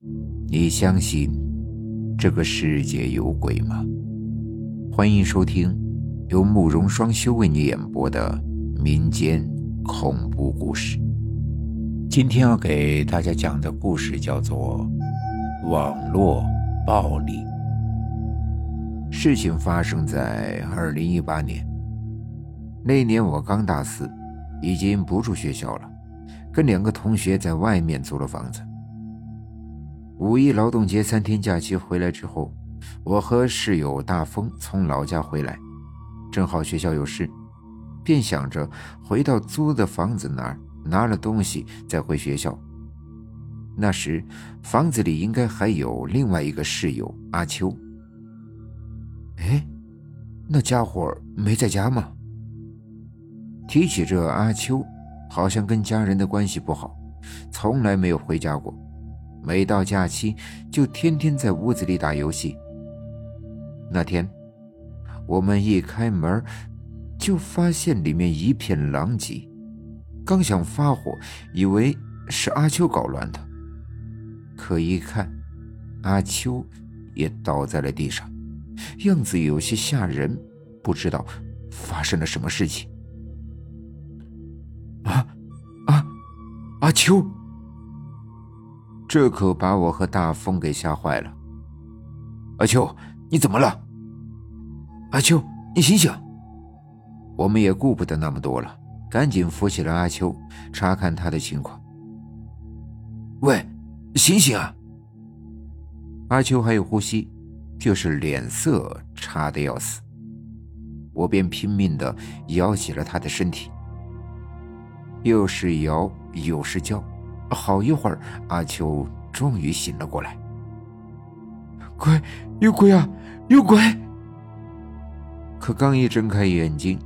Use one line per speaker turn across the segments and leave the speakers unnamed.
你相信这个世界有鬼吗？欢迎收听由慕容双修为你演播的民间恐怖故事。今天要给大家讲的故事叫做《网络暴力》。事情发生在二零一八年，那年我刚大四，已经不住学校了，跟两个同学在外面租了房子。五一劳动节三天假期回来之后，我和室友大风从老家回来，正好学校有事，便想着回到租的房子那儿拿了东西再回学校。那时房子里应该还有另外一个室友阿秋。哎，那家伙没在家吗？提起这阿秋，好像跟家人的关系不好，从来没有回家过。每到假期，就天天在屋子里打游戏。那天，我们一开门，就发现里面一片狼藉。刚想发火，以为是阿秋搞乱的，可一看，阿秋也倒在了地上，样子有些吓人。不知道发生了什么事情。啊啊，阿秋！这可把我和大风给吓坏了。阿秋，你怎么了？阿秋，你醒醒！我们也顾不得那么多了，赶紧扶起了阿秋，查看他的情况。喂，醒醒啊！阿秋还有呼吸，就是脸色差的要死。我便拼命的摇起了他的身体，又是摇又是叫。好一会儿，阿秋终于醒了过来。
鬼，有鬼啊，有鬼！
可刚一睁开眼睛，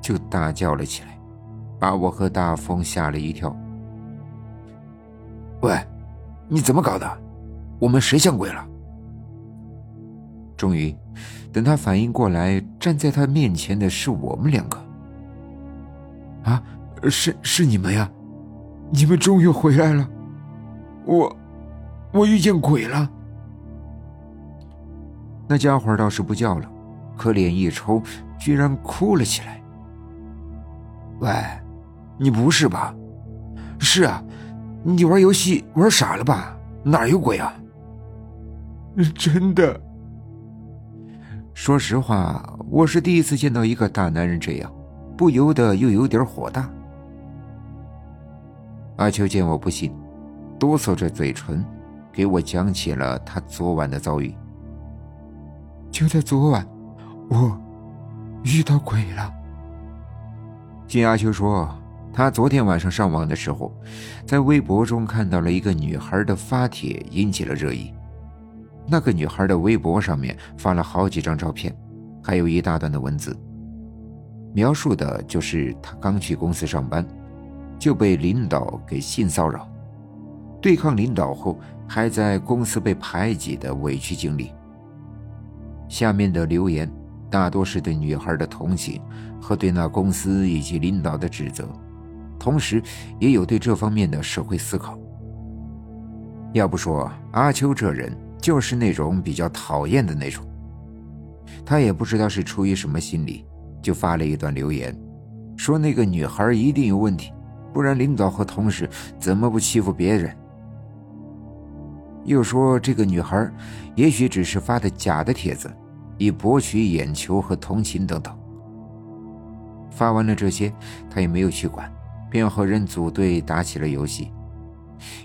就大叫了起来，把我和大风吓了一跳。喂，你怎么搞的？我们谁像鬼了？终于，等他反应过来，站在他面前的是我们两个。
啊，是是你们呀！你们终于回来了，我，我遇见鬼了。
那家伙倒是不叫了，可脸一抽，居然哭了起来。喂，你不是吧？
是啊，你玩游戏玩傻了吧？哪有鬼啊？真的。
说实话，我是第一次见到一个大男人这样，不由得又有点火大。阿秋见我不信，哆嗦着嘴唇，给我讲起了他昨晚的遭遇。
就在昨晚，我遇到鬼了。
金阿秋说，他昨天晚上上网的时候，在微博中看到了一个女孩的发帖，引起了热议。那个女孩的微博上面发了好几张照片，还有一大段的文字，描述的就是她刚去公司上班。就被领导给性骚扰，对抗领导后还在公司被排挤的委屈经历。下面的留言大多是对女孩的同情和对那公司以及领导的指责，同时也有对这方面的社会思考。要不说阿秋这人就是那种比较讨厌的那种，他也不知道是出于什么心理，就发了一段留言，说那个女孩一定有问题。不然，领导和同事怎么不欺负别人？又说这个女孩也许只是发的假的帖子，以博取眼球和同情等等。发完了这些，他也没有去管，便和人组队打起了游戏。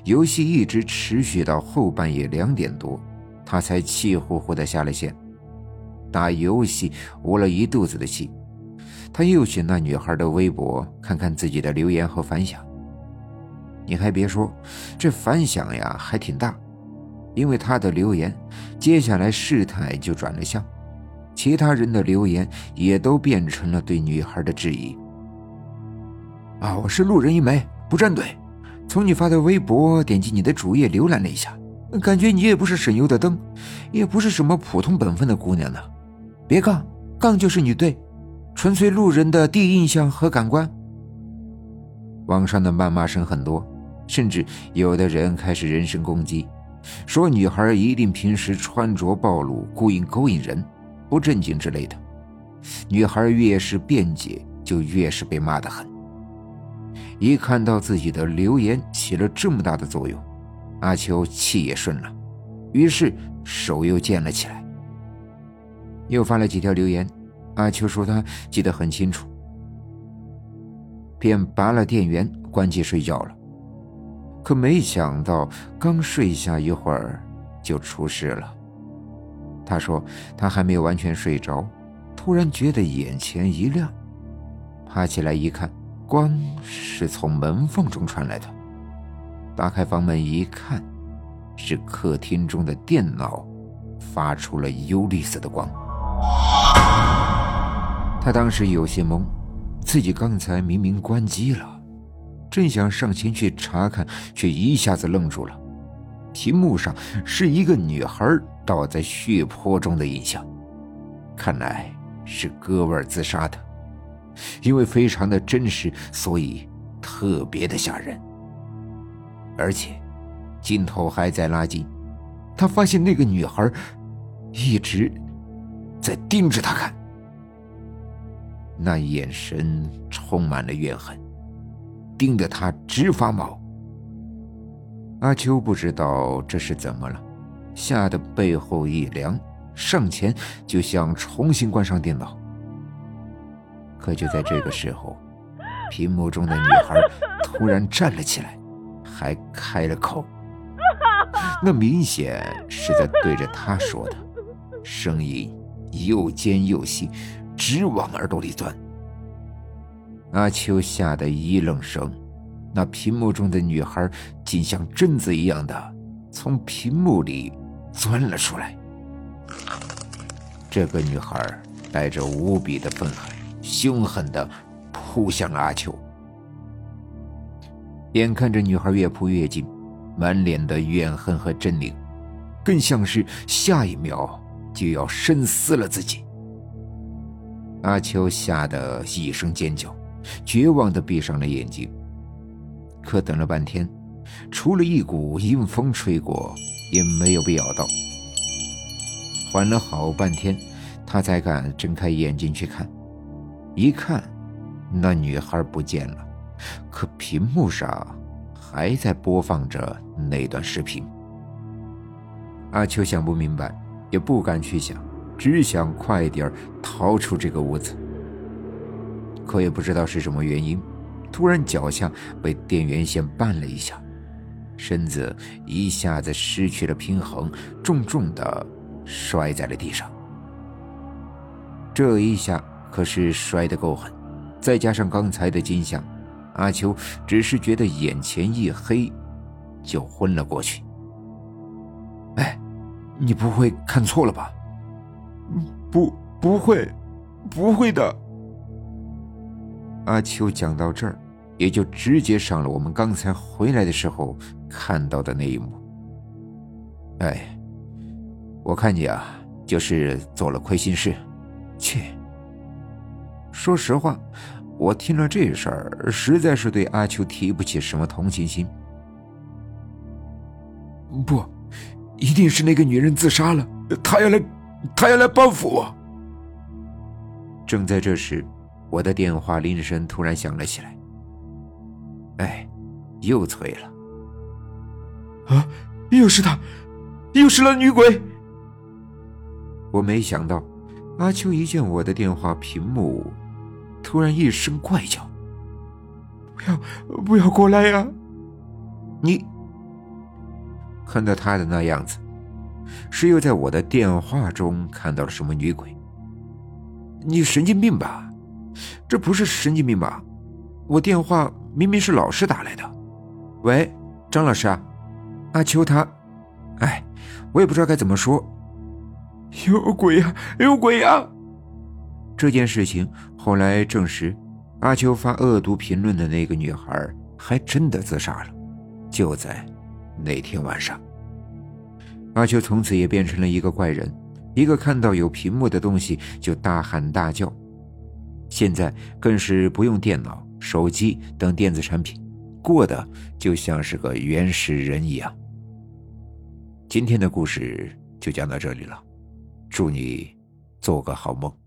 游戏一直持续到后半夜两点多，他才气呼呼的下了线。打游戏捂了一肚子的气。他又去那女孩的微博看看自己的留言和反响。你还别说，这反响呀还挺大，因为他的留言，接下来事态就转了向，其他人的留言也都变成了对女孩的质疑。啊，我是路人一枚，不站队。从你发的微博点击你的主页浏览了一下，感觉你也不是省油的灯，也不是什么普通本分的姑娘呢。别杠，杠就是你对。纯粹路人的第一印象和感官。网上的谩骂声很多，甚至有的人开始人身攻击，说女孩一定平时穿着暴露，故意勾引人，不正经之类的。女孩越是辩解，就越是被骂得很。一看到自己的留言起了这么大的作用，阿秋气也顺了，于是手又贱了起来，又发了几条留言。阿秋说他记得很清楚，便拔了电源，关机睡觉了。可没想到，刚睡下一会儿，就出事了。他说他还没有完全睡着，突然觉得眼前一亮，爬起来一看，光是从门缝中传来的。打开房门一看，是客厅中的电脑发出了幽绿色的光。他当时有些懵，自己刚才明明关机了。正想上前去查看，却一下子愣住了。屏幕上是一个女孩倒在血泊中的影像，看来是割腕自杀的。因为非常的真实，所以特别的吓人。而且，镜头还在拉近，他发现那个女孩一直在盯着他看，那眼神充满了怨恨。盯得他直发毛。阿秋不知道这是怎么了，吓得背后一凉，上前就想重新关上电脑。可就在这个时候，屏幕中的女孩突然站了起来，还开了口，那明显是在对着他说的，声音又尖又细，直往耳朵里钻。阿秋吓得一愣神，那屏幕中的女孩竟像贞子一样的从屏幕里钻了出来。这个女孩带着无比的愤恨，凶狠的扑向阿秋。眼看着女孩越扑越近，满脸的怨恨和狰狞，更像是下一秒就要深撕了自己。阿秋吓得一声尖叫。绝望的闭上了眼睛，可等了半天，除了一股阴风吹过，也没有被咬到。缓了好半天，他才敢睁开眼睛去看。一看，那女孩不见了，可屏幕上还在播放着那段视频。阿秋想不明白，也不敢去想，只想快点逃出这个屋子。可也不知道是什么原因，突然脚下被电源线绊了一下，身子一下子失去了平衡，重重的摔在了地上。这一下可是摔得够狠，再加上刚才的惊吓，阿秋只是觉得眼前一黑，就昏了过去。
哎，你不会看错了吧？不，不会，不会的。
阿秋讲到这儿，也就直接上了我们刚才回来的时候看到的那一幕。哎，我看你啊，就是做了亏心事。切，说实话，我听了这事儿，实在是对阿秋提不起什么同情心。
不，一定是那个女人自杀了，她要来，她要来报复我。
正在这时。我的电话铃声突然响了起来。哎，又催了。
啊，又是他，又是那女鬼。
我没想到，阿秋一见我的电话屏幕，突然一声怪叫：“
不要，不要过来呀！”
你看到他的那样子，是又在我的电话中看到了什么女鬼？你神经病吧？这不是神经病吧？我电话明明是老师打来的。喂，张老师啊，阿秋他……哎，我也不知道该怎么说。
有鬼呀，有鬼呀！
这件事情后来证实，阿秋发恶毒评论的那个女孩还真的自杀了，就在那天晚上。阿秋从此也变成了一个怪人，一个看到有屏幕的东西就大喊大叫。现在更是不用电脑、手机等电子产品，过得就像是个原始人一样。今天的故事就讲到这里了，祝你做个好梦。